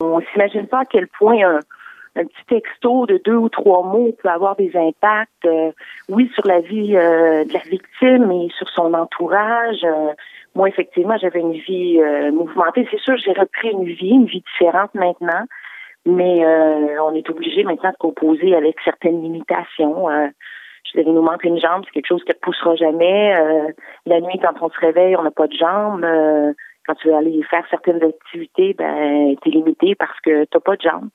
On s'imagine pas à quel point un, petit texto de deux ou trois mots peut avoir des impacts, euh, oui, sur la vie euh, de la victime et sur son entourage. Euh, moi, effectivement, j'avais une vie mouvementée. C'est sûr, j'ai repris une vie, une vie différente maintenant, mais on est obligé maintenant de composer avec certaines limitations. je il nous manque une jambe, c'est quelque chose qui ne poussera jamais. la nuit, quand on se réveille, on n'a pas de jambe quand tu veux aller faire certaines activités, ben, t'es limité parce que t'as pas de jambes.